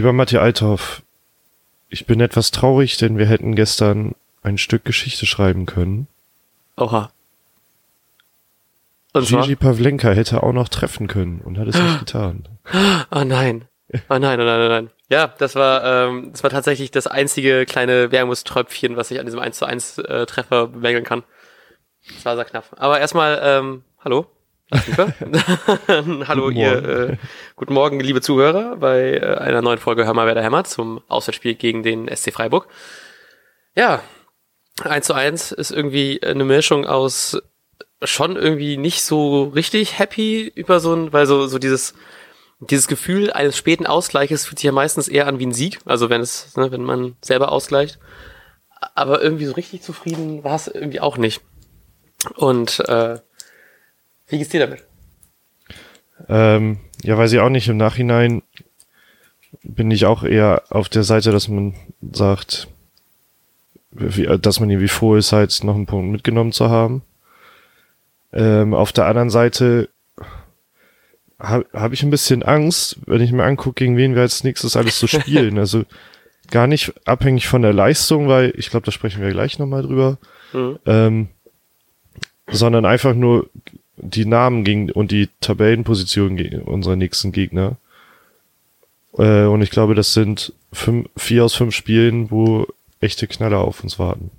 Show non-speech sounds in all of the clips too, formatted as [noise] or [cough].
Lieber Matthias Althoff, ich bin etwas traurig, denn wir hätten gestern ein Stück Geschichte schreiben können. Oha. Und Gigi Pavlenka hätte auch noch treffen können und hat es nicht [gasps] getan. Oh nein. Oh nein, oh nein, oh nein. Ja, das war, ähm, das war tatsächlich das einzige kleine Wermutströpfchen, was ich an diesem 1 zu 1 äh, Treffer bemängeln kann. Das war sehr knapp. Aber erstmal, ähm, hallo. [laughs] [laughs] hallo guten ihr, äh, guten Morgen, liebe Zuhörer, bei äh, einer neuen Folge Hör mal, wer da hämmert zum Auswärtsspiel gegen den SC Freiburg. Ja, 1 zu 1 ist irgendwie eine Mischung aus schon irgendwie nicht so richtig happy über so ein, weil so, so dieses, dieses Gefühl eines späten Ausgleiches fühlt sich ja meistens eher an wie ein Sieg, also wenn es, ne, wenn man selber ausgleicht. Aber irgendwie so richtig zufrieden war es irgendwie auch nicht. Und äh, wie geht's dir damit? Ähm, ja, weiß ich auch nicht. Im Nachhinein bin ich auch eher auf der Seite, dass man sagt, dass man irgendwie froh ist, halt noch einen Punkt mitgenommen zu haben. Ähm, auf der anderen Seite habe hab ich ein bisschen Angst, wenn ich mir angucke, gegen wen wir als nächstes alles so spielen. [laughs] also gar nicht abhängig von der Leistung, weil ich glaube, da sprechen wir gleich nochmal drüber. Mhm. Ähm, sondern einfach nur die Namen gegen und die Tabellenposition gegen unserer nächsten Gegner. Äh, und ich glaube, das sind fünf, vier aus fünf Spielen, wo echte Knaller auf uns warten.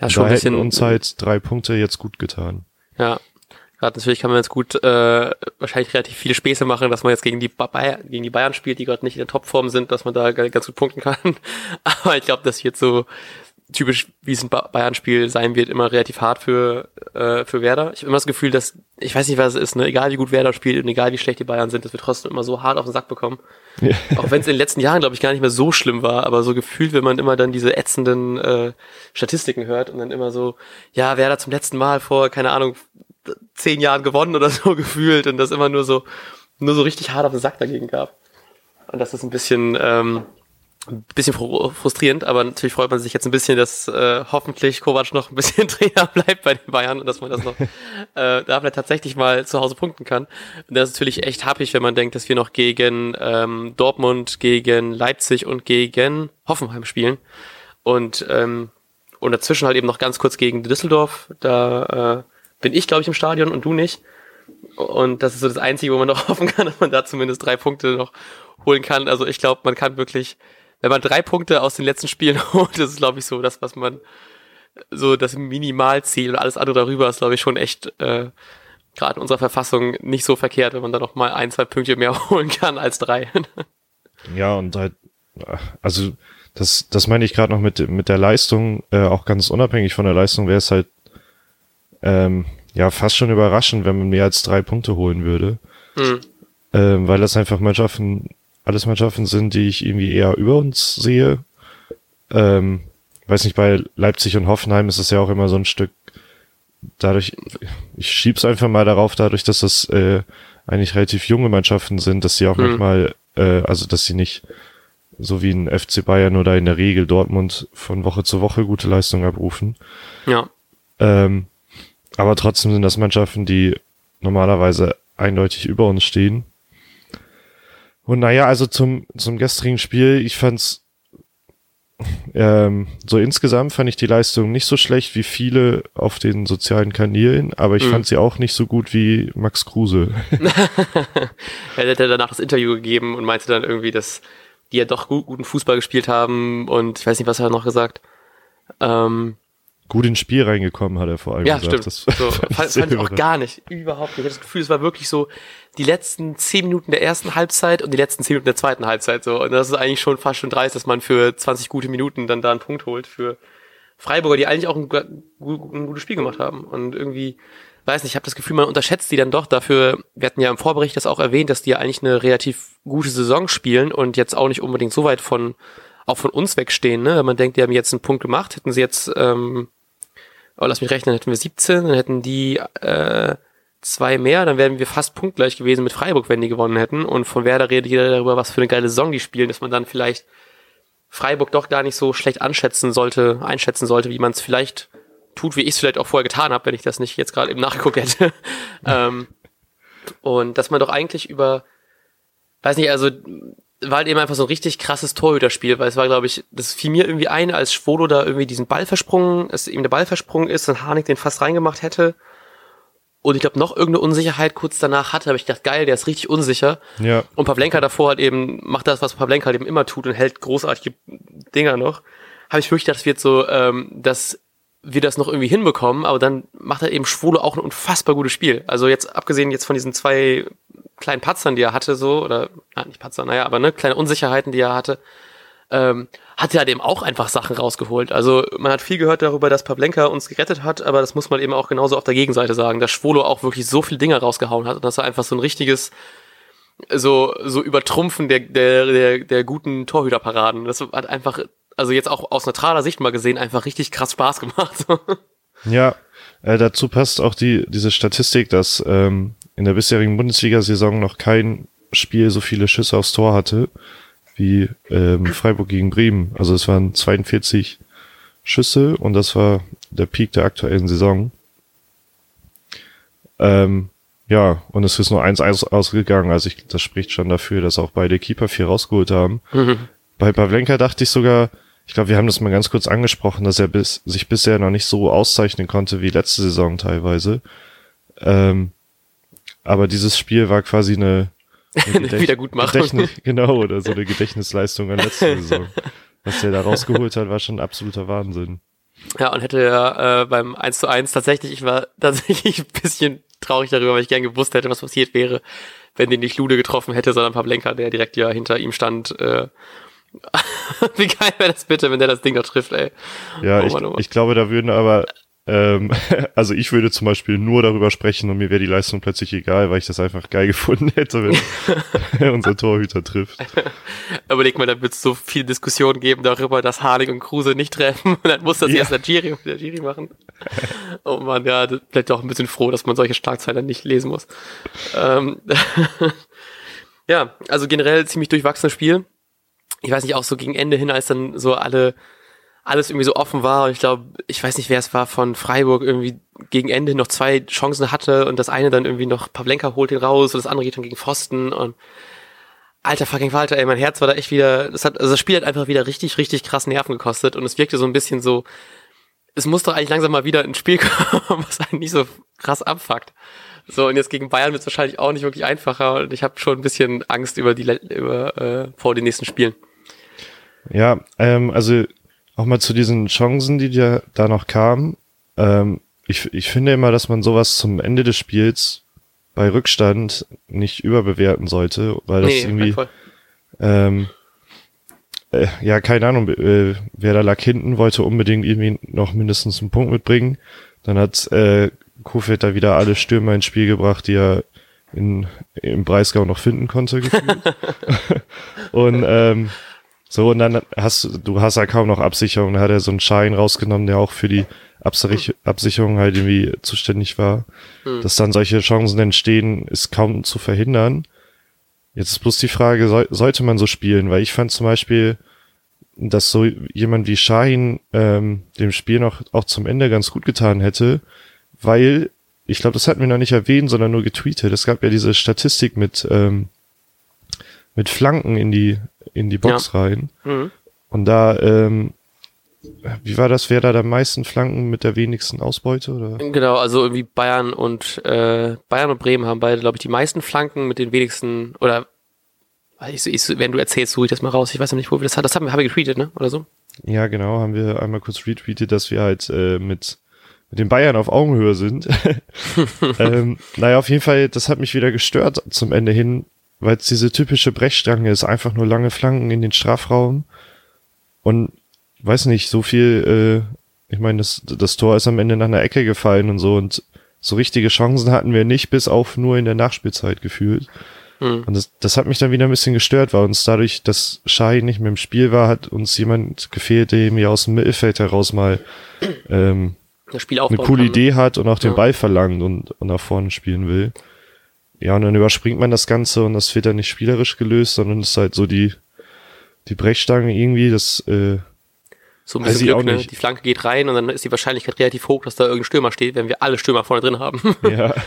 Ja, schon da ein bisschen uns halt drei Punkte jetzt gut getan. Ja, Gerade natürlich kann man jetzt gut äh, wahrscheinlich relativ viele Späße machen, dass man jetzt gegen die, Bayern, gegen die Bayern spielt, die gerade nicht in der Topform sind, dass man da ganz gut punkten kann. [laughs] Aber ich glaube, dass jetzt so typisch, wie es ein Bayern-Spiel sein wird, immer relativ hart für, äh, für Werder. Ich habe immer das Gefühl, dass, ich weiß nicht, was es ist, ne? egal wie gut Werder spielt und egal wie schlecht die Bayern sind, das wird trotzdem immer so hart auf den Sack bekommen. Ja. Auch wenn es in den letzten Jahren, glaube ich, gar nicht mehr so schlimm war, aber so gefühlt, wenn man immer dann diese ätzenden äh, Statistiken hört und dann immer so, ja, Werder zum letzten Mal vor, keine Ahnung, zehn Jahren gewonnen oder [laughs] so gefühlt und das immer nur so, nur so richtig hart auf den Sack dagegen gab. Und das ist ein bisschen, ähm, ein bisschen frustrierend, aber natürlich freut man sich jetzt ein bisschen, dass äh, hoffentlich Kovac noch ein bisschen [laughs] Trainer bleibt bei den Bayern und dass man das noch [laughs] äh, da vielleicht tatsächlich mal zu Hause punkten kann. Und das ist natürlich echt happig, wenn man denkt, dass wir noch gegen ähm, Dortmund, gegen Leipzig und gegen Hoffenheim spielen. Und, ähm, und dazwischen halt eben noch ganz kurz gegen Düsseldorf. Da äh, bin ich, glaube ich, im Stadion und du nicht. Und das ist so das Einzige, wo man noch [laughs] hoffen kann, dass man da zumindest drei Punkte noch holen kann. Also ich glaube, man kann wirklich, wenn man drei Punkte aus den letzten Spielen [laughs] holt, das ist, glaube ich, so das, was man so das Minimalziel und alles andere darüber ist, glaube ich, schon echt äh, gerade in unserer Verfassung nicht so verkehrt, wenn man da noch mal ein, zwei Punkte mehr [laughs] holen kann als drei. ja, und halt, also das, das meine ich gerade noch mit, mit der Leistung, äh, auch ganz unabhängig von der Leistung wäre es halt ähm, ja fast schon überraschend, wenn man mehr als drei Punkte holen würde. Mhm. Ähm, weil das einfach Mannschaften, alles Mannschaften sind, die ich irgendwie eher über uns sehe. Ähm, weiß nicht, bei Leipzig und Hoffenheim ist es ja auch immer so ein Stück, dadurch, ich schieb's einfach mal darauf, dadurch, dass das äh, eigentlich relativ junge Mannschaften sind, dass sie auch mhm. manchmal, äh, also dass sie nicht so wie ein FC Bayern oder in der Regel Dortmund von Woche zu Woche gute Leistung abrufen. Ja. Ähm, aber trotzdem sind das Mannschaften, die normalerweise eindeutig über uns stehen. Und naja, also zum, zum gestrigen Spiel, ich fand's ähm, so insgesamt fand ich die Leistung nicht so schlecht wie viele auf den sozialen Kanälen, aber ich mhm. fand sie auch nicht so gut wie Max Kruse. [laughs] [laughs] er hat ja danach das Interview gegeben und meinte dann irgendwie, dass die ja doch gut, guten Fußball gespielt haben und ich weiß nicht, was er noch gesagt. Ähm, gut ins Spiel reingekommen, hat er vor allem ja, gesagt. Stimmt. So, [laughs] fand, fand ich auch gar nicht. Überhaupt nicht. Ich hatte das Gefühl, es war wirklich so die letzten zehn Minuten der ersten Halbzeit und die letzten zehn Minuten der zweiten Halbzeit. So. Und das ist eigentlich schon fast schon dreist, dass man für 20 gute Minuten dann da einen Punkt holt für Freiburger, die eigentlich auch ein, ein gutes Spiel gemacht haben. Und irgendwie, weiß nicht, ich habe das Gefühl, man unterschätzt die dann doch dafür. Wir hatten ja im Vorbericht das auch erwähnt, dass die ja eigentlich eine relativ gute Saison spielen und jetzt auch nicht unbedingt so weit von auch von uns wegstehen, ne? Wenn man denkt, die haben jetzt einen Punkt gemacht, hätten sie jetzt ähm, oh, lass mich rechnen, hätten wir 17, dann hätten die äh, zwei mehr, dann wären wir fast punktgleich gewesen mit Freiburg, wenn die gewonnen hätten. Und von Werder redet jeder darüber, was für eine geile Saison die spielen, dass man dann vielleicht Freiburg doch gar nicht so schlecht anschätzen sollte, einschätzen sollte, wie man es vielleicht tut, wie ich es vielleicht auch vorher getan habe, wenn ich das nicht jetzt gerade eben nachgeguckt hätte. [laughs] ähm, und dass man doch eigentlich über, weiß nicht, also war halt eben einfach so ein richtig krasses Torhüterspiel, weil es war, glaube ich, das fiel mir irgendwie ein, als Schwolo da irgendwie diesen Ball versprungen, es ihm der Ball versprungen ist und Harnik den fast reingemacht hätte. Und ich glaube, noch irgendeine Unsicherheit kurz danach hatte, aber ich dachte, geil, der ist richtig unsicher. Ja. Und Pavlenka davor halt eben macht das, was Pavlenka halt eben immer tut und hält großartige Dinger noch. Habe ich wirklich gedacht, das wird so, ähm, dass wir das noch irgendwie hinbekommen, aber dann macht er eben Schwule auch ein unfassbar gutes Spiel. Also jetzt abgesehen jetzt von diesen zwei kleinen Patzern, die er hatte, so, oder, ah, nicht Patzer, naja, aber ne, kleine Unsicherheiten, die er hatte, ähm, hat halt eben auch einfach Sachen rausgeholt. Also man hat viel gehört darüber, dass Pavlenka uns gerettet hat, aber das muss man eben auch genauso auf der Gegenseite sagen, dass Schwolo auch wirklich so viele Dinge rausgehauen hat und dass er einfach so ein richtiges, so, so Übertrumpfen der, der, der, der guten Torhüterparaden. Das hat einfach also jetzt auch aus neutraler Sicht mal gesehen, einfach richtig krass Spaß gemacht. [laughs] ja, äh, dazu passt auch die, diese Statistik, dass ähm, in der bisherigen Bundesliga-Saison noch kein Spiel so viele Schüsse aufs Tor hatte wie ähm, Freiburg gegen Bremen. Also es waren 42 Schüsse und das war der Peak der aktuellen Saison. Ähm, ja, und es ist nur eins ausgegangen. Also ich, das spricht schon dafür, dass auch beide Keeper viel rausgeholt haben. Mhm. Bei Pavlenka dachte ich sogar, ich glaube, wir haben das mal ganz kurz angesprochen, dass er bis, sich bisher noch nicht so auszeichnen konnte wie letzte Saison teilweise. Ähm, aber dieses Spiel war quasi eine, [laughs] Wiedergutmachung. genau, oder so eine Gedächtnisleistung an letzte Saison. Was der da rausgeholt hat, war schon ein absoluter Wahnsinn. Ja, und hätte er äh, beim 1 zu 1 tatsächlich, ich war tatsächlich ein bisschen traurig darüber, weil ich gern gewusst hätte, was passiert wäre, wenn den nicht Lude getroffen hätte, sondern Pavlenka, der direkt ja hinter ihm stand, äh, [laughs] Wie geil wäre das bitte, wenn der das Ding da trifft, ey. Ja, oh, ich, oh ich glaube, da würden aber, ähm, [laughs] also ich würde zum Beispiel nur darüber sprechen und mir wäre die Leistung plötzlich egal, weil ich das einfach geil [laughs] gefunden hätte, wenn [laughs] unser Torhüter trifft. Überleg mal, da wird es so viel Diskussion geben darüber, dass Harnik und Kruse nicht treffen und dann muss das ja. erst der Giri, der Giri machen. Oh man, ja, vielleicht auch ein bisschen froh, dass man solche Schlagzeilen nicht lesen muss. Ähm, ja, also generell ziemlich durchwachsenes Spiel ich weiß nicht, auch so gegen Ende hin, als dann so alle, alles irgendwie so offen war. Und ich glaube, ich weiß nicht, wer es war von Freiburg, irgendwie gegen Ende noch zwei Chancen hatte und das eine dann irgendwie noch Pavlenka holt ihn raus und das andere geht dann gegen Pfosten und alter fucking Walter, ey, mein Herz war da echt wieder, das hat, also das Spiel hat einfach wieder richtig, richtig krass Nerven gekostet und es wirkte so ein bisschen so, es muss doch eigentlich langsam mal wieder ein Spiel [laughs] kommen, was einen nicht so krass abfuckt. So, und jetzt gegen Bayern wird es wahrscheinlich auch nicht wirklich einfacher und ich habe schon ein bisschen Angst über die über äh, vor den nächsten Spielen. Ja, ähm, also auch mal zu diesen Chancen, die da, da noch kamen. Ähm, ich, ich finde immer, dass man sowas zum Ende des Spiels bei Rückstand nicht überbewerten sollte, weil das nee, irgendwie ähm, äh, ja, keine Ahnung, äh, wer da lag hinten, wollte unbedingt irgendwie noch mindestens einen Punkt mitbringen. Dann hat äh, Kofeld da wieder alle Stürmer ins Spiel gebracht, die er in, im Breisgau noch finden konnte. [laughs] [laughs] und ähm, so, und dann hast du hast ja kaum noch Absicherung. Da hat er so einen Schein rausgenommen, der auch für die Absich Absicherung halt irgendwie zuständig war. Mhm. Dass dann solche Chancen entstehen, ist kaum zu verhindern. Jetzt ist bloß die Frage, soll, sollte man so spielen? Weil ich fand zum Beispiel, dass so jemand wie Shahin ähm, dem Spiel noch auch zum Ende ganz gut getan hätte, weil, ich glaube, das hatten wir noch nicht erwähnt, sondern nur getweetet. Es gab ja diese Statistik mit, ähm, mit Flanken in die, in die Box ja. rein. Mhm. Und da, ähm, wie war das? Wer da der meisten Flanken mit der wenigsten Ausbeute? Oder? Genau, also irgendwie Bayern und äh, Bayern und Bremen haben beide, glaube ich, die meisten Flanken mit den wenigsten oder ich, ich, wenn du erzählst, suche ich das mal raus. Ich weiß noch nicht, wo wir das haben. Das haben wir, haben wir getweetet, ne? Oder so? Ja, genau, haben wir einmal kurz retweetet, dass wir halt äh, mit mit den Bayern auf Augenhöhe sind. [laughs] [laughs] ähm, naja, auf jeden Fall, das hat mich wieder gestört zum Ende hin, weil es diese typische Brechstange ist, einfach nur lange Flanken in den Strafraum und weiß nicht, so viel, äh, ich meine, das, das Tor ist am Ende nach einer Ecke gefallen und so und so richtige Chancen hatten wir nicht, bis auf nur in der Nachspielzeit gefühlt. Mhm. Und das, das hat mich dann wieder ein bisschen gestört, weil uns dadurch, dass Shai nicht mehr im Spiel war, hat uns jemand gefehlt, der mir aus dem Mittelfeld heraus mal ähm, eine coole kann. Idee hat und auch den ja. Ball verlangt und, und nach vorne spielen will. Ja, und dann überspringt man das Ganze und das wird dann nicht spielerisch gelöst, sondern es ist halt so die, die Brechstange irgendwie, das, äh, so ein bisschen Glück, ne? Die Flanke geht rein und dann ist die Wahrscheinlichkeit relativ hoch, dass da irgendein Stürmer steht, wenn wir alle Stürmer vorne drin haben. [laughs] ja. [laughs]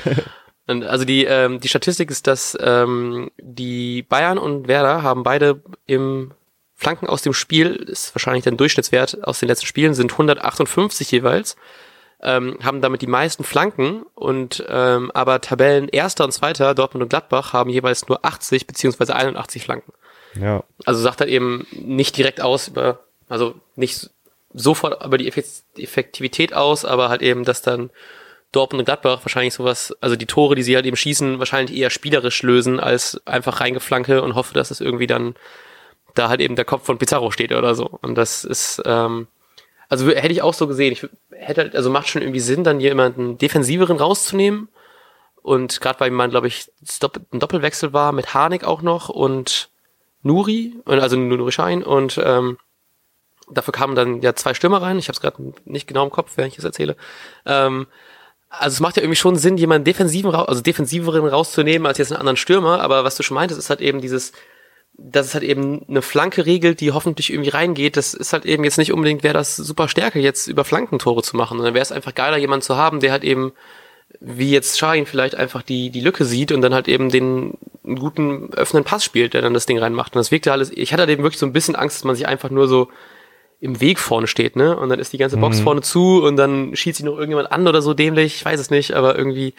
Also die, ähm, die Statistik ist, dass ähm, die Bayern und Werder haben beide im Flanken aus dem Spiel, ist wahrscheinlich der Durchschnittswert aus den letzten Spielen, sind 158 jeweils, ähm, haben damit die meisten Flanken und ähm, aber Tabellen erster und zweiter, Dortmund und Gladbach, haben jeweils nur 80 beziehungsweise 81 Flanken. Ja. Also sagt halt eben nicht direkt aus über, also nicht sofort über die Effektivität aus, aber halt eben, dass dann Dortmund und Gladbach wahrscheinlich sowas, also die Tore, die sie halt eben schießen, wahrscheinlich eher spielerisch lösen, als einfach reingeflanke und hoffe, dass es irgendwie dann da halt eben der Kopf von Pizarro steht oder so. Und das ist, ähm, also hätte ich auch so gesehen. Ich hätte halt, also macht schon irgendwie Sinn, dann jemanden defensiveren rauszunehmen. Und gerade weil man, glaube ich, ein Doppelwechsel war mit Harnik auch noch und Nuri, also Nuri Schein und ähm, dafür kamen dann ja zwei Stürmer rein. Ich habe es gerade nicht genau im Kopf, während ich es erzähle. Ähm, also es macht ja irgendwie schon Sinn, jemanden defensiven, also defensiveren rauszunehmen als jetzt einen anderen Stürmer, aber was du schon meintest, ist halt eben dieses, dass es halt eben eine Flanke regelt, die hoffentlich irgendwie reingeht. Das ist halt eben jetzt nicht unbedingt, wäre das super Stärke, jetzt über Flankentore zu machen. Und dann wäre es einfach geiler, jemanden zu haben, der halt eben, wie jetzt Shahin vielleicht einfach die, die Lücke sieht und dann halt eben den einen guten öffnenden Pass spielt, der dann das Ding reinmacht. Und das wirkt ja alles, ich hatte halt eben wirklich so ein bisschen Angst, dass man sich einfach nur so im Weg vorne steht, ne? Und dann ist die ganze Box mhm. vorne zu und dann schießt sich noch irgendjemand an oder so dämlich, ich weiß es nicht, aber irgendwie.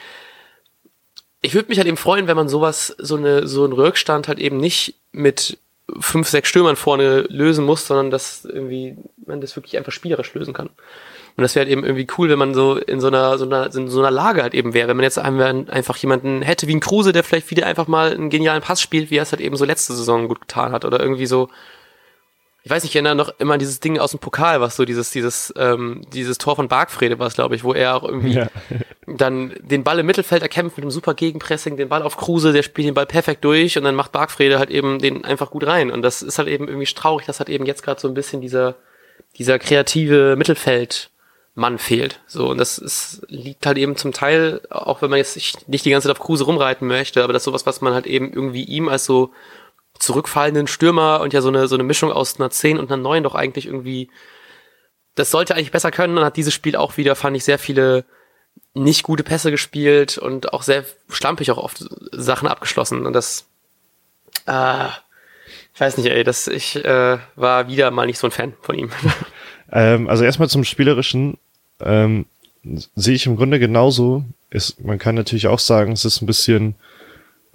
Ich würde mich halt eben freuen, wenn man sowas, so eine, so einen Rückstand halt eben nicht mit fünf, sechs Stürmern vorne lösen muss, sondern dass irgendwie man das wirklich einfach spielerisch lösen kann. Und das wäre halt eben irgendwie cool, wenn man so in so einer, so einer, in so einer Lage halt eben wäre. Wenn man jetzt einfach jemanden hätte wie ein Kruse, der vielleicht wieder einfach mal einen genialen Pass spielt, wie er es halt eben so letzte Saison gut getan hat. Oder irgendwie so, ich weiß nicht, ich erinnere noch immer an dieses Ding aus dem Pokal, was so dieses, dieses, ähm, dieses Tor von Bargfrede war es, glaube ich, wo er auch irgendwie ja. dann den Ball im Mittelfeld erkämpft mit einem super Gegenpressing, den Ball auf Kruse, der spielt den Ball perfekt durch und dann macht Bargfrede halt eben den einfach gut rein. Und das ist halt eben irgendwie traurig, dass halt eben jetzt gerade so ein bisschen dieser, dieser kreative Mittelfeldmann fehlt. So, und das ist, liegt halt eben zum Teil, auch wenn man jetzt nicht die ganze Zeit auf Kruse rumreiten möchte, aber das ist sowas, was man halt eben irgendwie ihm als so zurückfallenden Stürmer und ja so eine, so eine Mischung aus einer 10 und einer 9 doch eigentlich irgendwie, das sollte eigentlich besser können und hat dieses Spiel auch wieder, fand ich, sehr viele nicht gute Pässe gespielt und auch sehr schlampig auch oft Sachen abgeschlossen und das, äh, ich weiß nicht, ey, das, ich äh, war wieder mal nicht so ein Fan von ihm. [laughs] Ähm, also erstmal zum Spielerischen, ähm, sehe ich im Grunde genauso. Ist, man kann natürlich auch sagen, es ist ein bisschen,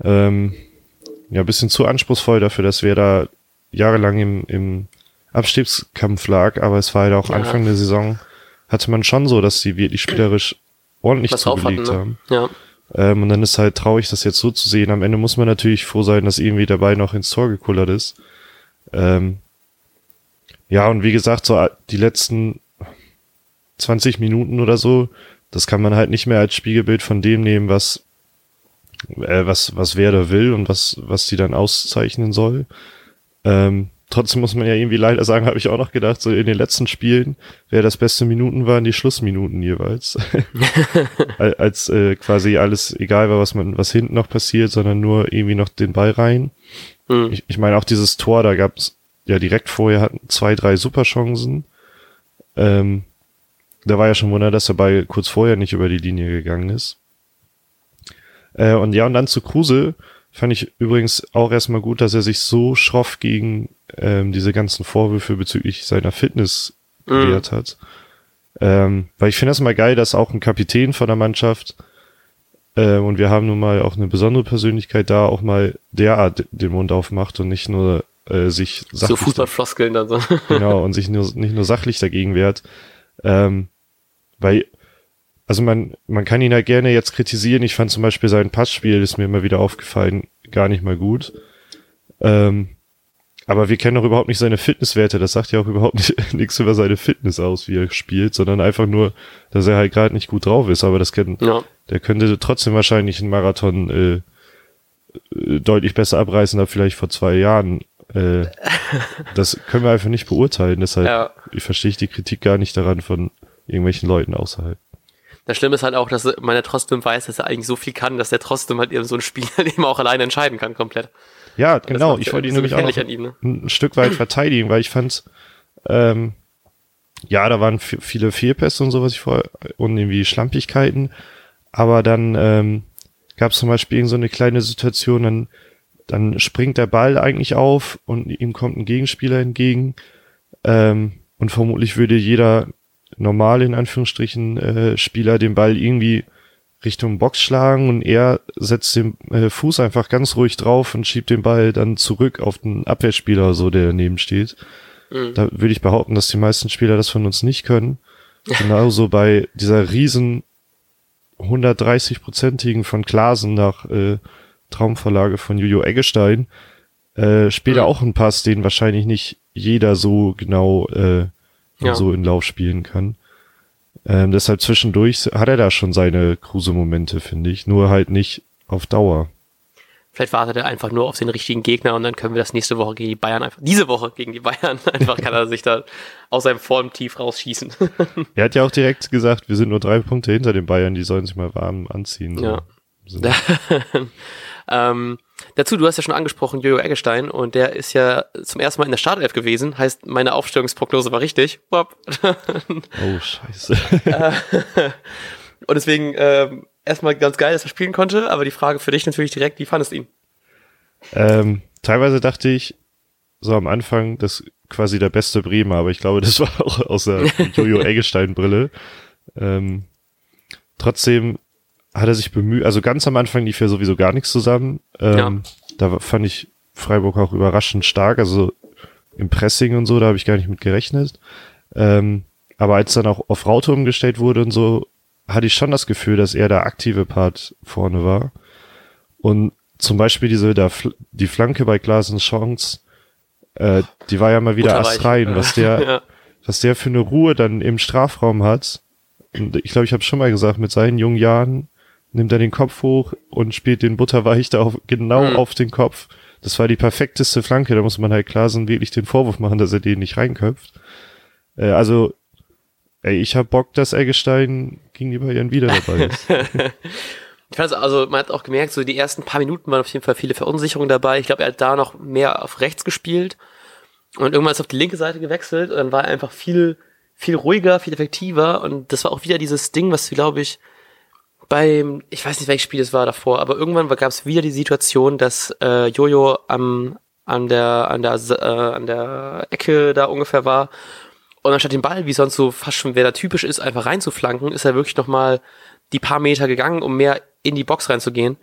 ähm, ja, bisschen zu anspruchsvoll dafür, dass wir da jahrelang im, im Abstiegskampf lag, aber es war halt auch ja. Anfang der Saison, hatte man schon so, dass sie wirklich spielerisch ordentlich Was zugelegt hatten, ne? haben. Ja. Ähm, und dann ist halt traurig, das jetzt so zu sehen. Am Ende muss man natürlich froh sein, dass irgendwie dabei noch ins Tor gekullert ist. Ähm, ja, und wie gesagt, so die letzten 20 Minuten oder so, das kann man halt nicht mehr als Spiegelbild von dem nehmen, was äh, was, was wer da will und was, was die dann auszeichnen soll. Ähm, trotzdem muss man ja irgendwie leider sagen, [laughs] habe ich auch noch gedacht, so in den letzten Spielen, wer das beste Minuten waren, die Schlussminuten jeweils. [laughs] Als äh, quasi alles egal war, was man, was hinten noch passiert, sondern nur irgendwie noch den Ball rein. Mhm. Ich, ich meine auch dieses Tor, da gab es ja direkt vorher hatten zwei, drei Superchancen. Ähm, da war ja schon Wunder, dass der Ball kurz vorher nicht über die Linie gegangen ist. Äh, und ja, und dann zu Kruse fand ich übrigens auch erstmal gut, dass er sich so schroff gegen ähm, diese ganzen Vorwürfe bezüglich seiner Fitness mhm. gewehrt hat. Ähm, weil ich finde das mal geil, dass auch ein Kapitän von der Mannschaft äh, und wir haben nun mal auch eine besondere Persönlichkeit da, auch mal derart den Mund aufmacht und nicht nur äh, sich sachlich so Fußballfloskeln dann so. genau und sich nur nicht nur sachlich dagegen wehrt, ähm, weil also man, man kann ihn halt gerne jetzt kritisieren. Ich fand zum Beispiel sein Passspiel, ist mir immer wieder aufgefallen, gar nicht mal gut. Ähm, aber wir kennen auch überhaupt nicht seine Fitnesswerte. Das sagt ja auch überhaupt nicht, [laughs] nichts über seine Fitness aus, wie er spielt, sondern einfach nur, dass er halt gerade nicht gut drauf ist. Aber das kennt, ja. der könnte trotzdem wahrscheinlich einen Marathon äh, äh deutlich besser abreißen als vielleicht vor zwei Jahren. Äh, [laughs] das können wir einfach nicht beurteilen. Deshalb ja. verstehe ich die Kritik gar nicht daran von irgendwelchen Leuten außerhalb. Das Schlimme ist halt auch, dass man ja trotzdem weiß, dass er eigentlich so viel kann, dass er trotzdem halt eben so ein Spiel eben [laughs] auch alleine entscheiden kann, komplett. Ja, genau. Ich wollte ihn nämlich auch ihm, ne? ein Stück weit verteidigen, weil ich fand, ähm, ja, da waren viele Fehlpässe und so, was ich vorher, und irgendwie Schlampigkeiten. Aber dann ähm, gab es zum Beispiel so eine kleine Situation, dann, dann springt der Ball eigentlich auf und ihm kommt ein Gegenspieler entgegen. Ähm, und vermutlich würde jeder normal in Anführungsstrichen äh, Spieler den Ball irgendwie Richtung Box schlagen und er setzt den äh, Fuß einfach ganz ruhig drauf und schiebt den Ball dann zurück auf den Abwehrspieler, so der daneben steht. Mhm. Da würde ich behaupten, dass die meisten Spieler das von uns nicht können. [laughs] Genauso bei dieser riesen 130-prozentigen von Klasen nach äh, Traumverlage von Jojo Eggestein äh, spielt mhm. auch einen Pass, den wahrscheinlich nicht jeder so genau äh, ja. so in Lauf spielen kann. Ähm, deshalb zwischendurch hat er da schon seine Kruse-Momente, finde ich. Nur halt nicht auf Dauer. Vielleicht wartet er einfach nur auf den richtigen Gegner und dann können wir das nächste Woche gegen die Bayern einfach, diese Woche gegen die Bayern, [laughs] einfach kann er sich da aus seinem Formtief rausschießen. [laughs] er hat ja auch direkt gesagt, wir sind nur drei Punkte hinter den Bayern, die sollen sich mal warm anziehen. So. Ja. [laughs] ähm, dazu, du hast ja schon angesprochen, Jojo Eggestein, und der ist ja zum ersten Mal in der Startelf gewesen, heißt, meine Aufstellungsprognose war richtig. [laughs] oh, scheiße. [laughs] und deswegen ähm, erstmal ganz geil, dass er spielen konnte, aber die Frage für dich natürlich direkt, wie fandest du ihn? Ähm, teilweise dachte ich, so am Anfang, das quasi der beste Bremer, aber ich glaube, das war auch aus der Jojo Eggestein-Brille. Ähm, trotzdem hat er sich bemüht, also ganz am Anfang lief ja sowieso gar nichts zusammen. Ähm, ja. Da fand ich Freiburg auch überraschend stark, also im Pressing und so, da habe ich gar nicht mit gerechnet. Ähm, aber als dann auch auf Raute umgestellt wurde und so, hatte ich schon das Gefühl, dass er der aktive Part vorne war. Und zum Beispiel diese, da, die Flanke bei Glasens Chance, äh, die war ja mal wieder astrein, was der, [laughs] ja. was der für eine Ruhe dann im Strafraum hat. Und ich glaube, ich habe schon mal gesagt, mit seinen jungen Jahren nimmt er den Kopf hoch und spielt den Butterweich da auf, genau mhm. auf den Kopf. Das war die perfekteste Flanke, da muss man halt Klasen wirklich den Vorwurf machen, dass er den nicht reinköpft. Äh, also, ey, ich hab Bock, dass Eggestein gegen die Bayern wieder dabei ist. [laughs] ich fand also, man hat auch gemerkt, so die ersten paar Minuten waren auf jeden Fall viele Verunsicherungen dabei. Ich glaube, er hat da noch mehr auf rechts gespielt und irgendwann ist auf die linke Seite gewechselt und dann war er einfach viel, viel ruhiger, viel effektiver und das war auch wieder dieses Ding, was, glaube ich, beim, ich weiß nicht, welches Spiel es war davor, aber irgendwann gab es wieder die Situation, dass äh, Jojo am, an der, an der, äh, an der Ecke da ungefähr war. Und anstatt den Ball, wie sonst so fast schon, wer da typisch ist, einfach reinzuflanken, ist er wirklich nochmal die paar Meter gegangen, um mehr in die Box reinzugehen.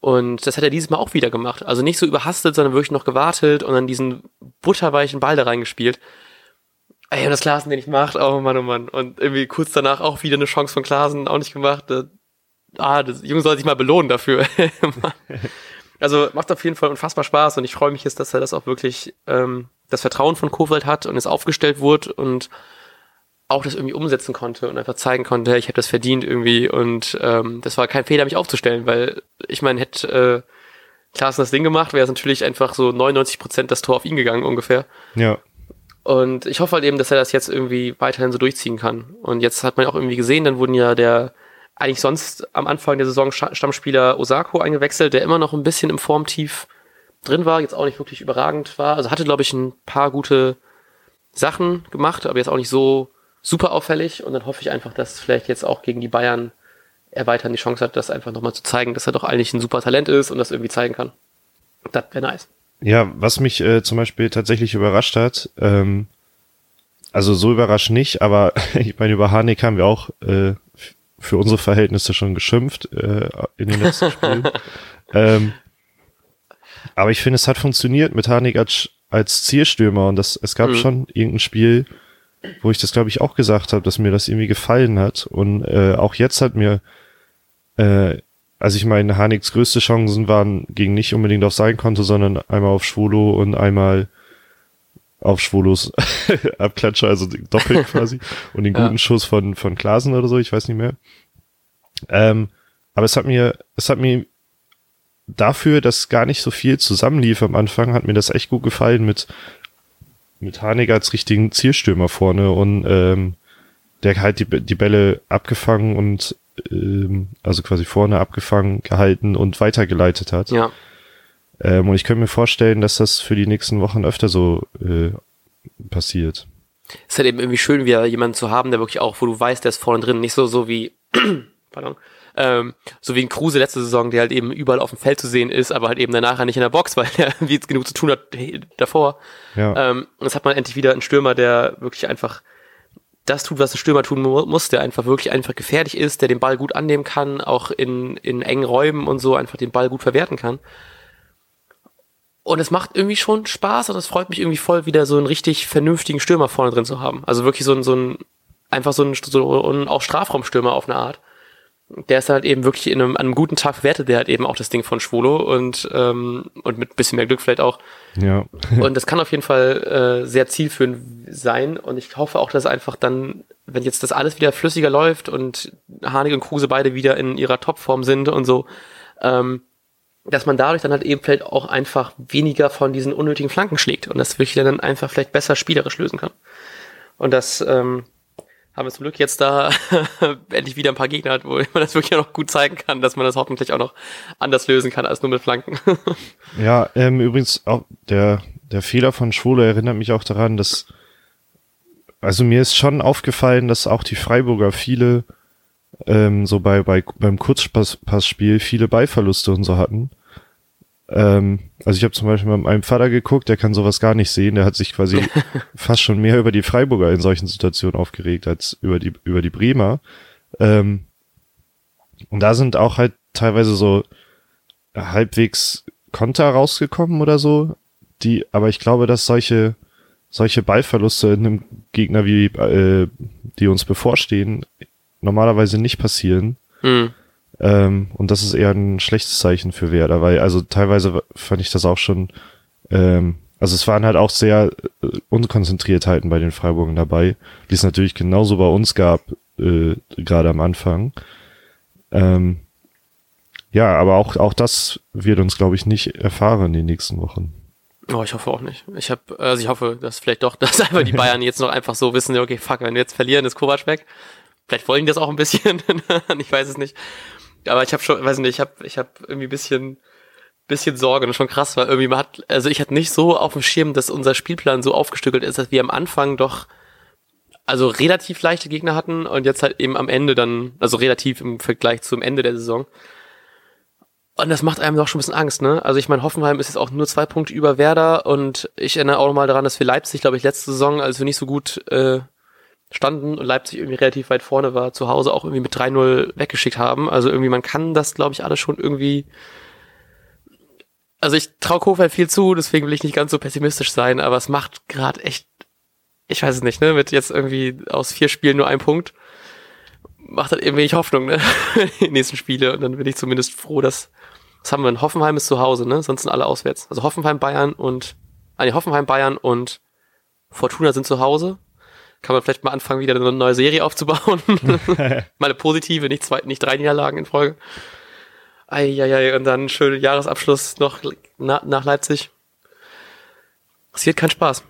Und das hat er dieses Mal auch wieder gemacht. Also nicht so überhastet, sondern wirklich noch gewartet und dann diesen butterweichen Ball da reingespielt. Ey, und das Klasen, den ich macht, oh Mann, oh Mann. Und irgendwie kurz danach auch wieder eine Chance von Klasen, auch nicht gemacht ah, das Junge soll sich mal belohnen dafür. [laughs] also macht auf jeden Fall unfassbar Spaß und ich freue mich jetzt, dass er das auch wirklich ähm, das Vertrauen von Kowald hat und es aufgestellt wurde und auch das irgendwie umsetzen konnte und einfach zeigen konnte, ich habe das verdient irgendwie und ähm, das war kein Fehler, mich aufzustellen, weil ich meine, hätte äh, Klaassen das Ding gemacht, wäre es natürlich einfach so 99 Prozent das Tor auf ihn gegangen ungefähr. Ja. Und ich hoffe halt eben, dass er das jetzt irgendwie weiterhin so durchziehen kann. Und jetzt hat man auch irgendwie gesehen, dann wurden ja der eigentlich sonst am Anfang der Saison Stammspieler Osako eingewechselt, der immer noch ein bisschen im Formtief drin war, jetzt auch nicht wirklich überragend war. Also hatte, glaube ich, ein paar gute Sachen gemacht, aber jetzt auch nicht so super auffällig. Und dann hoffe ich einfach, dass vielleicht jetzt auch gegen die Bayern er weiterhin die Chance hat, das einfach nochmal zu zeigen, dass er doch eigentlich ein super Talent ist und das irgendwie zeigen kann. Das wäre nice. Ja, was mich äh, zum Beispiel tatsächlich überrascht hat, ähm, also so überrascht nicht, aber [laughs] ich meine, über Harnik haben wir auch äh, für unsere Verhältnisse schon geschimpft äh, in den letzten [laughs] Spielen. ähm, aber ich finde, es hat funktioniert mit Harnik als, als Zielstürmer und das, es gab mhm. schon irgendein Spiel, wo ich das glaube ich auch gesagt habe, dass mir das irgendwie gefallen hat und äh, auch jetzt hat mir, äh, also ich meine, Haniks größte Chancen waren gegen nicht unbedingt auf sein Konto, sondern einmal auf Schwolo und einmal auf Schwolos [laughs] Abklatscher, also doppelt [laughs] quasi, und den guten ja. Schuss von, von Klasen oder so, ich weiß nicht mehr. Ähm, aber es hat mir, es hat mir dafür, dass gar nicht so viel zusammenlief am Anfang, hat mir das echt gut gefallen mit, mit Harnik als richtigen Zielstürmer vorne und ähm, der halt die, die Bälle abgefangen und ähm, also quasi vorne abgefangen, gehalten und weitergeleitet hat. Ja. Ähm, und ich könnte mir vorstellen, dass das für die nächsten Wochen öfter so äh, passiert. Es ist halt eben irgendwie schön, wieder jemanden zu haben, der wirklich auch, wo du weißt, der ist vorne drin, nicht so, so wie, [clears throat] pardon, Ähm, so wie ein Kruse letzte Saison, der halt eben überall auf dem Feld zu sehen ist, aber halt eben danach nicht in der Box, [laughs] weil er wie genug zu tun hat davor. Ja. Ähm, jetzt hat man endlich wieder einen Stürmer, der wirklich einfach das tut, was ein Stürmer tun muss, der einfach wirklich einfach gefährlich ist, der den Ball gut annehmen kann, auch in, in engen Räumen und so einfach den Ball gut verwerten kann. Und es macht irgendwie schon Spaß und es freut mich irgendwie voll, wieder so einen richtig vernünftigen Stürmer vorne drin zu haben. Also wirklich so ein, so ein einfach so ein, so ein auch Strafraumstürmer auf eine Art. Der ist halt eben wirklich in einem, an einem guten Tag verwertet, der halt eben auch das Ding von Schwolo und, ähm, und mit bisschen mehr Glück vielleicht auch. Ja. [laughs] und das kann auf jeden Fall äh, sehr zielführend sein und ich hoffe auch, dass einfach dann, wenn jetzt das alles wieder flüssiger läuft und Hanig und Kruse beide wieder in ihrer Topform sind und so, ähm, dass man dadurch dann halt eben vielleicht auch einfach weniger von diesen unnötigen Flanken schlägt und das wirklich dann einfach vielleicht besser spielerisch lösen kann. Und das, ähm, haben wir zum Glück jetzt da [laughs] endlich wieder ein paar Gegner hat, wo [laughs] man das wirklich auch noch gut zeigen kann, dass man das hoffentlich auch noch anders lösen kann als nur mit Flanken. [laughs] ja, ähm, übrigens auch der, der Fehler von Schwole erinnert mich auch daran, dass also mir ist schon aufgefallen, dass auch die Freiburger viele ähm, so bei, bei beim Kurzpassspiel viele Ballverluste und so hatten. Ähm, also ich habe zum Beispiel mit meinem Vater geguckt, der kann sowas gar nicht sehen. Der hat sich quasi [laughs] fast schon mehr über die Freiburger in solchen Situationen aufgeregt als über die über die Bremer. Ähm, und da sind auch halt teilweise so halbwegs Konter rausgekommen oder so. Die, aber ich glaube, dass solche solche Ballverluste in einem Gegner wie äh, die uns bevorstehen normalerweise nicht passieren. Mhm. Ähm, und das ist eher ein schlechtes Zeichen für Werder, weil also teilweise fand ich das auch schon, ähm, also es waren halt auch sehr äh, Unkonzentriertheiten bei den Freiburgen dabei, die es natürlich genauso bei uns gab, äh, gerade am Anfang. Ähm, ja, aber auch, auch das wird uns, glaube ich, nicht erfahren in den nächsten Wochen. Oh, ich hoffe auch nicht. Ich habe, also ich hoffe, dass vielleicht doch, [laughs] dass einfach die Bayern jetzt noch einfach so wissen, okay, fuck, wenn wir jetzt verlieren, ist Kovac weg. Vielleicht wollen die das auch ein bisschen, [laughs] ich weiß es nicht. Aber ich habe schon, weiß nicht, ich habe ich hab irgendwie bisschen, bisschen Sorge und schon krass, weil irgendwie man hat, also ich hatte nicht so auf dem Schirm, dass unser Spielplan so aufgestückelt ist, dass wir am Anfang doch also relativ leichte Gegner hatten und jetzt halt eben am Ende dann, also relativ im Vergleich zum Ende der Saison. Und das macht einem doch schon ein bisschen Angst, ne? Also ich meine, Hoffenheim ist jetzt auch nur zwei Punkte über Werder und ich erinnere auch nochmal daran, dass wir Leipzig, glaube ich, letzte Saison, als wir nicht so gut äh, standen und Leipzig irgendwie relativ weit vorne war, zu Hause auch irgendwie mit 3-0 weggeschickt haben. Also irgendwie, man kann das, glaube ich, alles schon irgendwie. Also ich traue Kofeld viel zu, deswegen will ich nicht ganz so pessimistisch sein, aber es macht gerade echt, ich weiß es nicht, ne, mit jetzt irgendwie aus vier Spielen nur ein Punkt, macht halt eben wenig Hoffnung, ne, [laughs] die nächsten Spiele. Und dann bin ich zumindest froh, dass, was haben wir denn? Hoffenheim ist zu Hause, ne, sonst sind alle auswärts. Also Hoffenheim, Bayern und, ah nee, Hoffenheim, Bayern und Fortuna sind zu Hause kann man vielleicht mal anfangen, wieder eine neue Serie aufzubauen. [laughs] [laughs] mal eine positive, nicht zwei, nicht drei Niederlagen in Folge. Eieiei, und dann schöner Jahresabschluss noch na, nach Leipzig. Passiert keinen Spaß.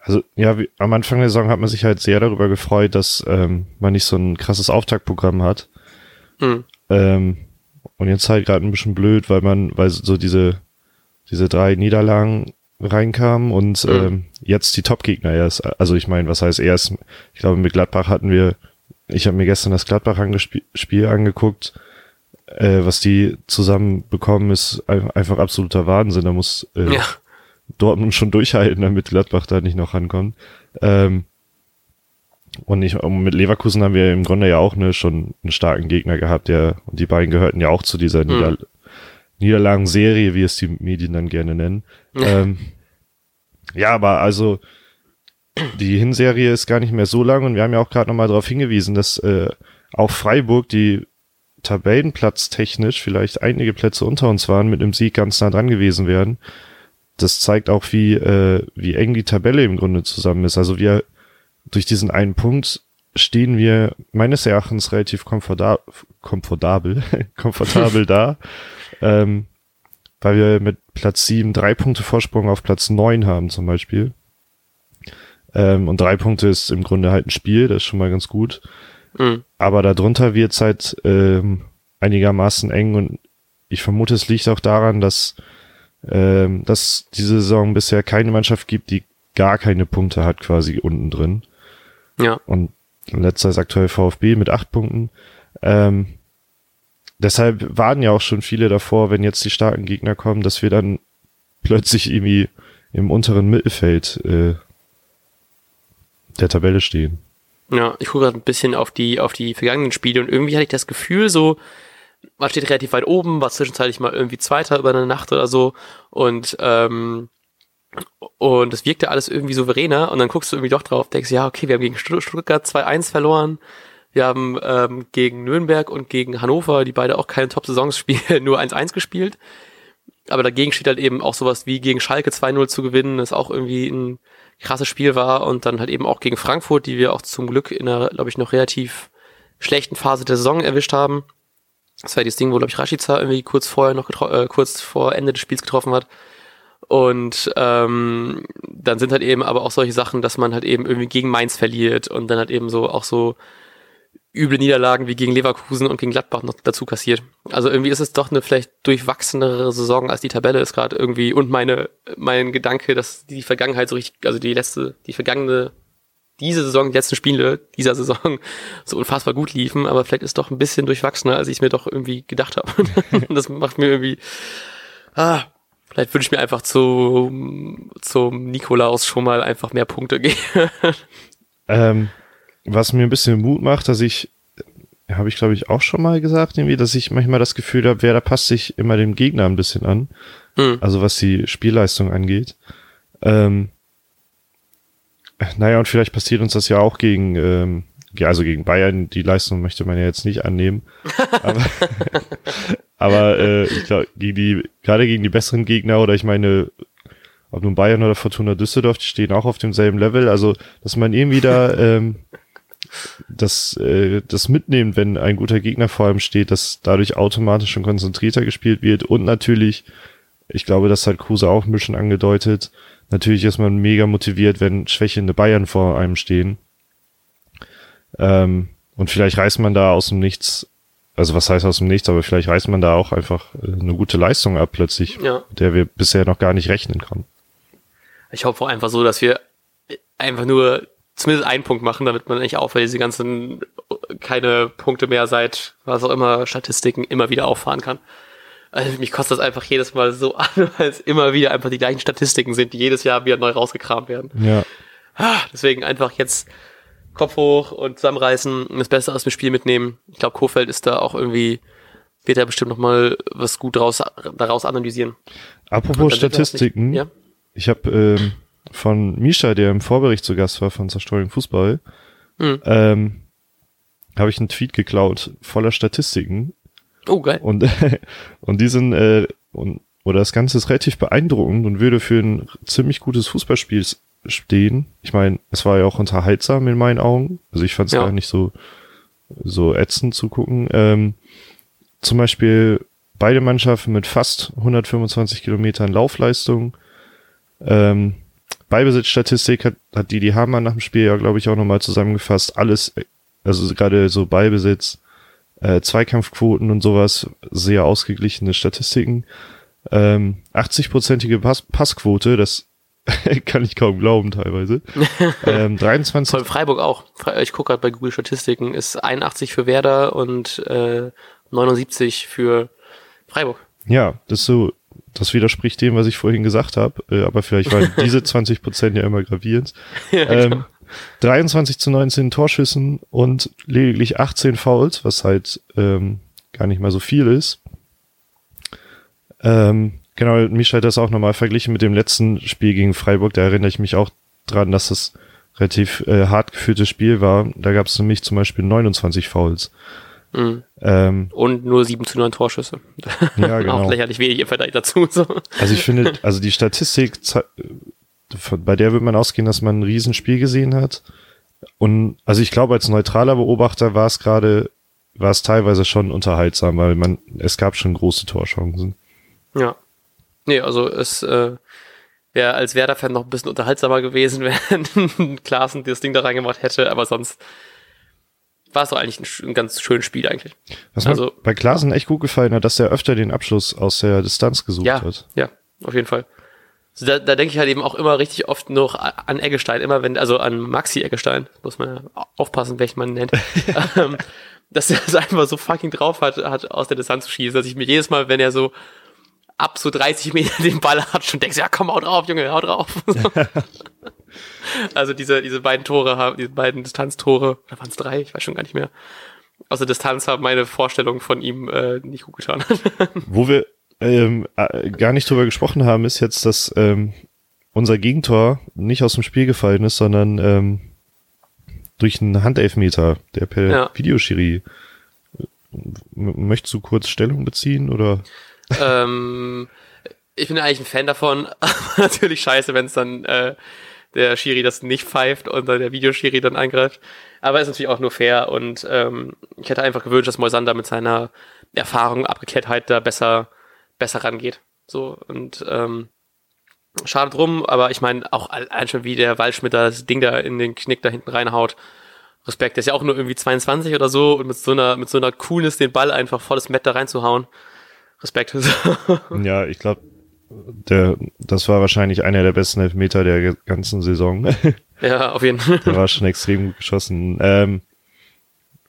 Also ja, wie, am Anfang der Saison hat man sich halt sehr darüber gefreut, dass ähm, man nicht so ein krasses Auftaktprogramm hat. Mhm. Ähm, und jetzt halt gerade ein bisschen blöd, weil man, weil so diese diese drei Niederlagen reinkam und mhm. ähm, jetzt die Top-Gegner erst. Also ich meine, was heißt erst? Ich glaube, mit Gladbach hatten wir, ich habe mir gestern das Gladbach-Spiel angeguckt, äh, was die zusammen bekommen, ist einfach absoluter Wahnsinn. Da muss äh, ja. Dortmund schon durchhalten, damit Gladbach da nicht noch rankommt. Ähm, und ich, mit Leverkusen haben wir im Grunde ja auch eine, schon einen starken Gegner gehabt, der, und die beiden gehörten ja auch zu dieser mhm. Nieder Niederlagenserie, wie es die Medien dann gerne nennen. ähm, ja, aber also die Hinserie ist gar nicht mehr so lang und wir haben ja auch gerade nochmal darauf hingewiesen, dass äh, auch Freiburg, die Tabellenplatz technisch vielleicht einige Plätze unter uns waren, mit einem Sieg ganz nah dran gewesen wären. Das zeigt auch, wie, äh, wie eng die Tabelle im Grunde zusammen ist. Also wir durch diesen einen Punkt stehen wir meines Erachtens relativ komfortabel, komfortabel, [laughs] komfortabel da [laughs] ähm, weil wir mit Platz 7 drei Punkte Vorsprung auf Platz 9 haben zum Beispiel. Ähm, und drei Punkte ist im Grunde halt ein Spiel, das ist schon mal ganz gut. Mhm. Aber darunter wird es halt ähm, einigermaßen eng und ich vermute, es liegt auch daran, dass, ähm, dass diese Saison bisher keine Mannschaft gibt, die gar keine Punkte hat quasi unten drin. Ja. Und letzter ist aktuell VfB mit acht Punkten. Ähm, deshalb waren ja auch schon viele davor, wenn jetzt die starken Gegner kommen, dass wir dann plötzlich irgendwie im unteren Mittelfeld äh, der Tabelle stehen. Ja, ich gucke gerade ein bisschen auf die, auf die vergangenen Spiele und irgendwie hatte ich das Gefühl, so, man steht relativ weit oben, war zwischenzeitlich mal irgendwie Zweiter über eine Nacht oder so und ähm, und es wirkte alles irgendwie souveräner und dann guckst du irgendwie doch drauf, denkst, ja, okay, wir haben gegen Stuttgart 2-1 verloren, wir haben ähm, gegen Nürnberg und gegen Hannover, die beide auch keine Top-Saisons spielen, [laughs] nur 1-1 gespielt. Aber dagegen steht halt eben auch sowas wie gegen Schalke 2-0 zu gewinnen, das auch irgendwie ein krasses Spiel war und dann halt eben auch gegen Frankfurt, die wir auch zum Glück in einer, glaube ich, noch relativ schlechten Phase der Saison erwischt haben. Das war dieses Ding, wo, glaube ich, Rashica irgendwie kurz vorher noch äh, kurz vor Ende des Spiels getroffen hat. Und ähm, dann sind halt eben aber auch solche Sachen, dass man halt eben irgendwie gegen Mainz verliert und dann halt eben so auch so üble Niederlagen wie gegen Leverkusen und gegen Gladbach noch dazu kassiert. Also irgendwie ist es doch eine vielleicht durchwachsenere Saison als die Tabelle ist gerade irgendwie und meine mein Gedanke, dass die Vergangenheit so richtig, also die letzte, die vergangene diese Saison, die letzten Spiele dieser Saison so unfassbar gut liefen, aber vielleicht ist doch ein bisschen durchwachsener, als ich mir doch irgendwie gedacht habe. [laughs] das macht mir irgendwie ah, vielleicht würde ich mir einfach zu zum Nikolaus schon mal einfach mehr Punkte geben. ähm, was mir ein bisschen Mut macht, dass ich, habe ich glaube ich auch schon mal gesagt, irgendwie, dass ich manchmal das Gefühl habe, wer da passt sich immer dem Gegner ein bisschen an. Mhm. Also was die Spielleistung angeht. Ähm, naja, und vielleicht passiert uns das ja auch gegen, ähm, also gegen Bayern, die Leistung möchte man ja jetzt nicht annehmen. [laughs] aber [laughs] aber äh, ich glaube, gegen die, gerade gegen die besseren Gegner oder ich meine, ob nun Bayern oder Fortuna Düsseldorf, die stehen auch auf demselben Level. Also, dass man irgendwie da ähm, das, äh, das mitnehmen, wenn ein guter Gegner vor allem steht, dass dadurch automatisch schon konzentrierter gespielt wird und natürlich, ich glaube, das hat Kruse auch ein bisschen angedeutet, natürlich ist man mega motiviert, wenn schwächende Bayern vor einem stehen. Ähm, und vielleicht reißt man da aus dem Nichts, also was heißt aus dem Nichts, aber vielleicht reißt man da auch einfach äh, eine gute Leistung ab plötzlich, ja. der wir bisher noch gar nicht rechnen konnten. Ich hoffe einfach so, dass wir einfach nur zumindest einen Punkt machen, damit man nicht auffällt, diese ganzen keine Punkte mehr seit was auch immer Statistiken immer wieder auffahren kann. Also mich kostet das einfach jedes Mal so [laughs] an, weil es immer wieder einfach die gleichen Statistiken sind, die jedes Jahr wieder neu rausgekramt werden. Ja. Ah, deswegen einfach jetzt Kopf hoch und zusammenreißen und das Beste aus dem Spiel mitnehmen. Ich glaube, Kofeld ist da auch irgendwie, wird er bestimmt noch mal was gut daraus, daraus analysieren. Apropos Statistiken. Ja? Ich habe ähm, von Misha, der im Vorbericht zu Gast war von Zerstreuung Fußball, mhm. ähm, habe ich einen Tweet geklaut voller Statistiken. Oh, geil. Und, [laughs] und die sind, äh, und, oder das Ganze ist relativ beeindruckend und würde für ein ziemlich gutes Fußballspiel stehen. Ich meine, es war ja auch unterhaltsam in meinen Augen. Also ich fand es ja. gar nicht so, so ätzend zu gucken. Ähm, zum Beispiel beide Mannschaften mit fast 125 Kilometern Laufleistung. Ähm, Beibesitzstatistik hat, hat die die Hamann nach dem Spiel ja, glaube ich, auch nochmal zusammengefasst. Alles, also gerade so Beibesitz, äh, Zweikampfquoten und sowas, sehr ausgeglichene Statistiken. Ähm, 80-prozentige Pass Passquote, das [laughs] kann ich kaum glauben teilweise. [laughs] ähm, 23. Von Freiburg auch. Ich gucke gerade bei Google Statistiken, ist 81 für Werder und äh, 79 für Freiburg. Ja, das ist so das widerspricht dem, was ich vorhin gesagt habe, äh, aber vielleicht waren [laughs] diese 20 Prozent ja immer gravierend. [laughs] ja, ähm, 23 zu 19 Torschüssen und lediglich 18 Fouls, was halt ähm, gar nicht mal so viel ist. Ähm, genau, Mischa hat das auch nochmal verglichen mit dem letzten Spiel gegen Freiburg. Da erinnere ich mich auch dran, dass das relativ äh, hart geführtes Spiel war. Da gab es nämlich zum Beispiel 29 Fouls. Mhm. Ähm, und nur 7 zu 9 Torschüsse. Ja, [laughs] genau. Auch lächerlich wenig im Vergleich dazu. So. Also ich finde, also die Statistik, bei der würde man ausgehen, dass man ein Riesenspiel gesehen hat. Und also ich glaube, als neutraler Beobachter war es gerade, war es teilweise schon unterhaltsam, weil man, es gab schon große Torchancen. Ja. Nee, also es äh, wäre als Werder-Fan noch ein bisschen unterhaltsamer gewesen, [laughs] wenn Klaassen das Ding da reingemacht hätte, aber sonst war es doch eigentlich ein, ein, ganz schönes Spiel eigentlich. Was also, mir bei Klaasen echt gut gefallen hat, dass er öfter den Abschluss aus der Distanz gesucht ja, hat. Ja, auf jeden Fall. So, da, da denke ich halt eben auch immer richtig oft noch an Eggestein, immer wenn, also an Maxi Eggestein, muss man aufpassen, welchen man nennt. [laughs] ähm, dass er es einfach so fucking drauf hat, hat aus der Distanz zu schießen, dass ich mir jedes Mal, wenn er so ab so 30 Meter den Ball hat, schon denkst, ja komm, hau drauf, Junge, hau drauf. [laughs] [laughs] also diese, diese beiden Tore haben, diese beiden Distanztore, oder waren es drei? Ich weiß schon gar nicht mehr. Aus der Distanz haben meine Vorstellung von ihm äh, nicht gut getan. [laughs] Wo wir ähm, äh, gar nicht drüber gesprochen haben, ist jetzt, dass ähm, unser Gegentor nicht aus dem Spiel gefallen ist, sondern ähm, durch einen Handelfmeter, der per ja. Videoschiri. Möchtest du kurz Stellung beziehen oder? Ähm, ich bin eigentlich ein Fan davon, [laughs] aber natürlich scheiße, wenn es dann äh, der Schiri das nicht pfeift und dann der Videoschiri dann eingreift. Aber ist natürlich auch nur fair und ähm, ich hätte einfach gewünscht, dass Moisander mit seiner Erfahrung, Abgeklärtheit da besser, besser rangeht. So und ähm, schade drum, aber ich meine auch allein schon wie der Waldschmidt das Ding da in den Knick da hinten reinhaut. Respekt, der ist ja auch nur irgendwie 22 oder so und mit so einer mit so einer Coolness den Ball einfach volles Met da reinzuhauen. Respekt. [laughs] ja, ich glaube, der, das war wahrscheinlich einer der besten Elfmeter der ganzen Saison. [laughs] ja, auf jeden Fall. Der war schon extrem gut geschossen. Ähm,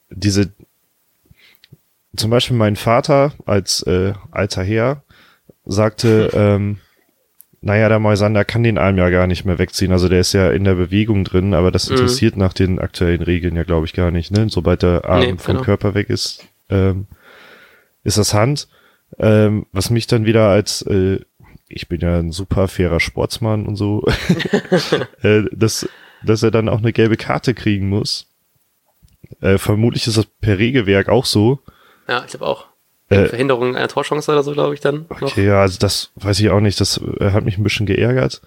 diese, zum Beispiel mein Vater als äh, alter Herr sagte, [laughs] ähm, naja, der Moisander kann den Arm ja gar nicht mehr wegziehen. Also der ist ja in der Bewegung drin, aber das mhm. interessiert mhm. nach den aktuellen Regeln ja, glaube ich, gar nicht. Ne? Sobald der Arm nee, vom genau. Körper weg ist, ähm, ist das Hand. Ähm, was mich dann wieder als, äh, ich bin ja ein super fairer Sportsmann und so, [laughs] [laughs] äh, dass, dass er dann auch eine gelbe Karte kriegen muss. Äh, vermutlich ist das per Regelwerk auch so. Ja, ich glaube auch. Äh, Verhinderung einer Torchance oder so, glaube ich dann. Okay, noch. ja, also das weiß ich auch nicht. Das äh, hat mich ein bisschen geärgert.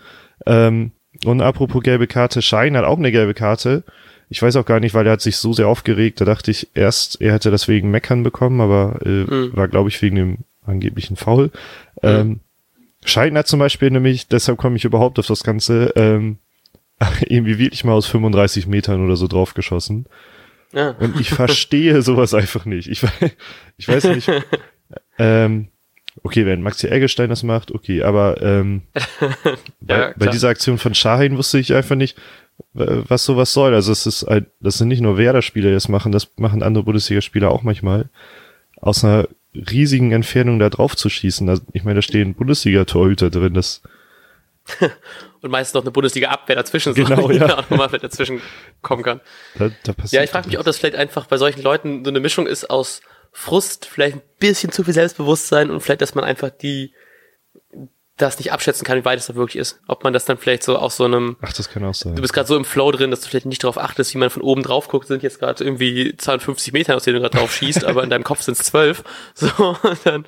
Ähm, und apropos gelbe Karte, Schein hat auch eine gelbe Karte. Ich weiß auch gar nicht, weil er hat sich so sehr aufgeregt. Da dachte ich erst, er hätte das wegen Meckern bekommen, aber äh, mhm. war, glaube ich, wegen dem angeblichen Foul. Mhm. Ähm, Schein hat zum Beispiel nämlich, deshalb komme ich überhaupt auf das Ganze, ähm, [laughs] irgendwie wirklich mal aus 35 Metern oder so draufgeschossen. Ja. Und ich verstehe [laughs] sowas einfach nicht. Ich, ich weiß nicht. [laughs] ähm, okay, wenn Maxi Eggestein das macht, okay, aber ähm, bei, ja, bei dieser Aktion von Shahin wusste ich einfach nicht, was sowas soll. Also es ist ein, das sind nicht nur Werder-Spieler, die das machen, das machen andere Bundesligaspieler auch manchmal. Aus einer riesigen Entfernung da drauf zu schießen. Also, ich meine, da stehen Bundesliga-Torhüter drin, das [laughs] und meistens noch eine Bundesliga-Abwehr dazwischen, genau, so, [laughs] ja. auch nochmal dazwischen kommen kann. Da, da ja, ich frage mich, ob das vielleicht einfach bei solchen Leuten so eine Mischung ist aus Frust, vielleicht ein bisschen zu viel Selbstbewusstsein und vielleicht, dass man einfach die das nicht abschätzen kann, wie weit es da wirklich ist. Ob man das dann vielleicht so aus so einem. Ach, das kann auch sein. Du bist gerade so im Flow drin, dass du vielleicht nicht darauf achtest, wie man von oben drauf guckt, sind jetzt gerade irgendwie 52 Meter, aus denen du gerade drauf schießt, aber in deinem Kopf sind es 12. So, dann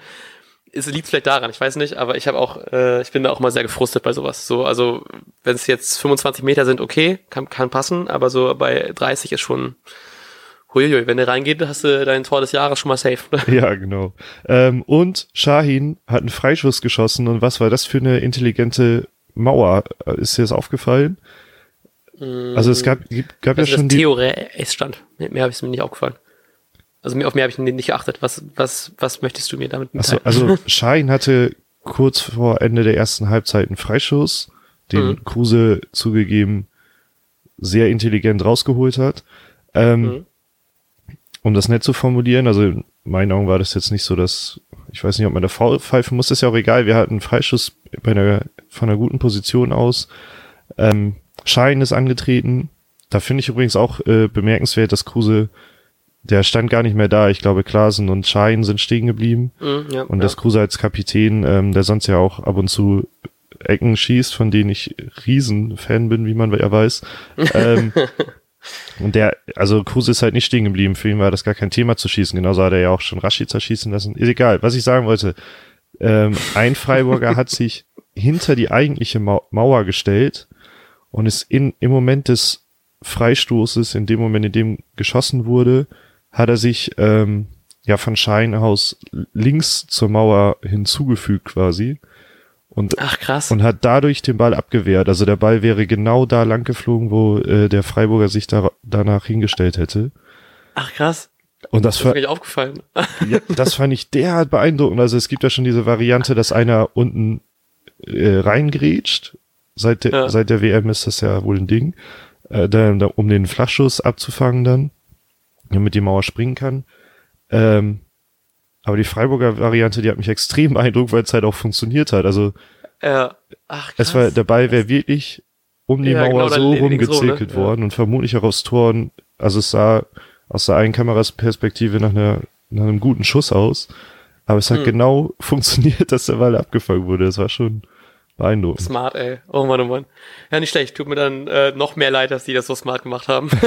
es liegt vielleicht daran, ich weiß nicht, aber ich habe auch, äh, ich bin da auch mal sehr gefrustet bei sowas. So, also wenn es jetzt 25 Meter sind, okay, kann, kann passen, aber so bei 30 ist schon, huiuiui, wenn der reingeht, hast du dein Tor des Jahres schon mal safe. Ja, genau. Ähm, und Shahin hat einen Freischuss geschossen und was war das für eine intelligente Mauer? Ist dir das aufgefallen? Mm, also es gab, gab ja schon das die... Theorie stand. Mehr habe ich mir nicht aufgefallen. Also auf mehr habe ich nicht geachtet. Was, was, was möchtest du mir damit mitteilen? Also, [laughs] also Schein hatte kurz vor Ende der ersten Halbzeit einen Freischuss, den mhm. Kruse zugegeben sehr intelligent rausgeholt hat. Ähm, mhm. Um das nett zu formulieren, also in meinen Augen war das jetzt nicht so, dass, ich weiß nicht, ob man da faul pfeifen muss, ist ja auch egal. Wir hatten einen Freischuss bei einer, von einer guten Position aus. Ähm, Schein ist angetreten. Da finde ich übrigens auch äh, bemerkenswert, dass Kruse der stand gar nicht mehr da. Ich glaube, Klasen und Schein sind stehen geblieben. Mm, ja, und ja. das Kruse als Kapitän, ähm, der sonst ja auch ab und zu Ecken schießt, von denen ich Riesenfan bin, wie man ja weiß. [laughs] ähm, und der, also Kruse ist halt nicht stehen geblieben. Für ihn war das gar kein Thema zu schießen. Genauso hat er ja auch schon Raschi zerschießen lassen. Ist egal. Was ich sagen wollte, ähm, ein Freiburger hat [laughs] sich hinter die eigentliche Mauer gestellt und ist in, im Moment des Freistoßes, in dem Moment, in dem geschossen wurde, hat er sich ähm, ja von Schein aus links zur Mauer hinzugefügt quasi. Und, Ach krass. Und hat dadurch den Ball abgewehrt. Also der Ball wäre genau da lang geflogen, wo äh, der Freiburger sich da, danach hingestellt hätte. Ach krass. Und das, das ist mir aufgefallen. [laughs] ja, das fand ich derart beeindruckend. Also es gibt ja schon diese Variante, dass einer unten äh, reingrätscht. Seit der, Ja. seit der WM ist das ja wohl ein Ding. Äh, dann, da, um den Flachschuss abzufangen dann, damit die Mauer springen kann. Ähm, aber die Freiburger Variante, die hat mich extrem [laughs] beeindruckt, weil es halt auch funktioniert hat. Also Äh, ach, krass. es war, der Ball wäre wirklich um die Ja, Mauer genau, so links so, rumgezirkelt ne? Ja. worden und vermutlich auch aufs Tor. Und- Also es sah aus der einen Kamerasperspektive nach, einer, nach einem guten Schuss aus. Aber es hat Hm. genau [laughs] funktioniert, dass der Ball abgefangen wurde. Das war schon beeindruckend. Smart, ey. Oh Mann, oh Mann. Ja, nicht schlecht. Tut mir dann äh, noch mehr leid, dass die das so smart gemacht haben. [laughs]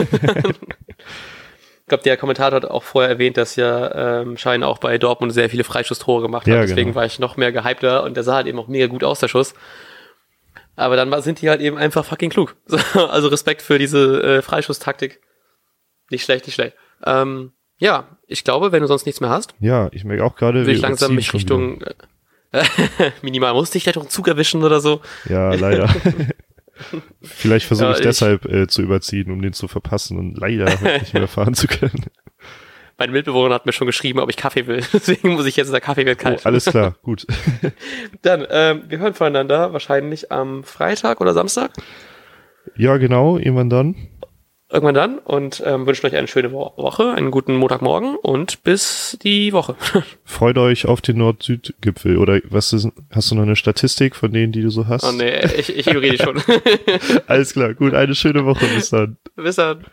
ich glaube, der Kommentator hat auch vorher erwähnt, dass ja ähm, Schein auch bei Dortmund sehr viele Freischusstore gemacht hat. Ja, Deswegen genau. war ich noch mehr gehypter und der sah halt eben auch mega gut aus, der Schuss. Aber dann sind die halt eben einfach fucking klug. [laughs] So, also Respekt für diese äh, Freischusstaktik. Nicht schlecht, nicht schlecht. Ähm, ja, ich glaube, wenn du sonst nichts mehr hast, Ja, ich merke auch gerade, will ich langsam mich. Richtung äh, [laughs] minimal musste ich vielleicht auch einen Zug erwischen oder so. Ja, leider. [laughs] Vielleicht versuche Ja, ich ich- deshalb äh, zu überziehen, um den zu verpassen und leider nicht mehr fahren zu können. [laughs] Mein Mitbewohner hat mir schon geschrieben, ob ich Kaffee will. [laughs] Deswegen muss ich jetzt, der Kaffee wird Oh, kalt. alles klar, gut. [laughs] Dann, ähm, wir hören voneinander wahrscheinlich am Freitag oder Samstag. Ja, genau, irgendwann dann. Irgendwann dann. Und ähm, wünschen euch eine schöne Wo Woche, einen guten Montagmorgen und bis die Woche. [laughs] Freut euch auf den Nord-Süd-Gipfel. Oder was ist, hast du noch eine Statistik von denen, die du so hast? oh nee, ich, ich ignoriere die schon. [laughs] Alles klar, gut, eine schöne Woche, bis dann. bis dann.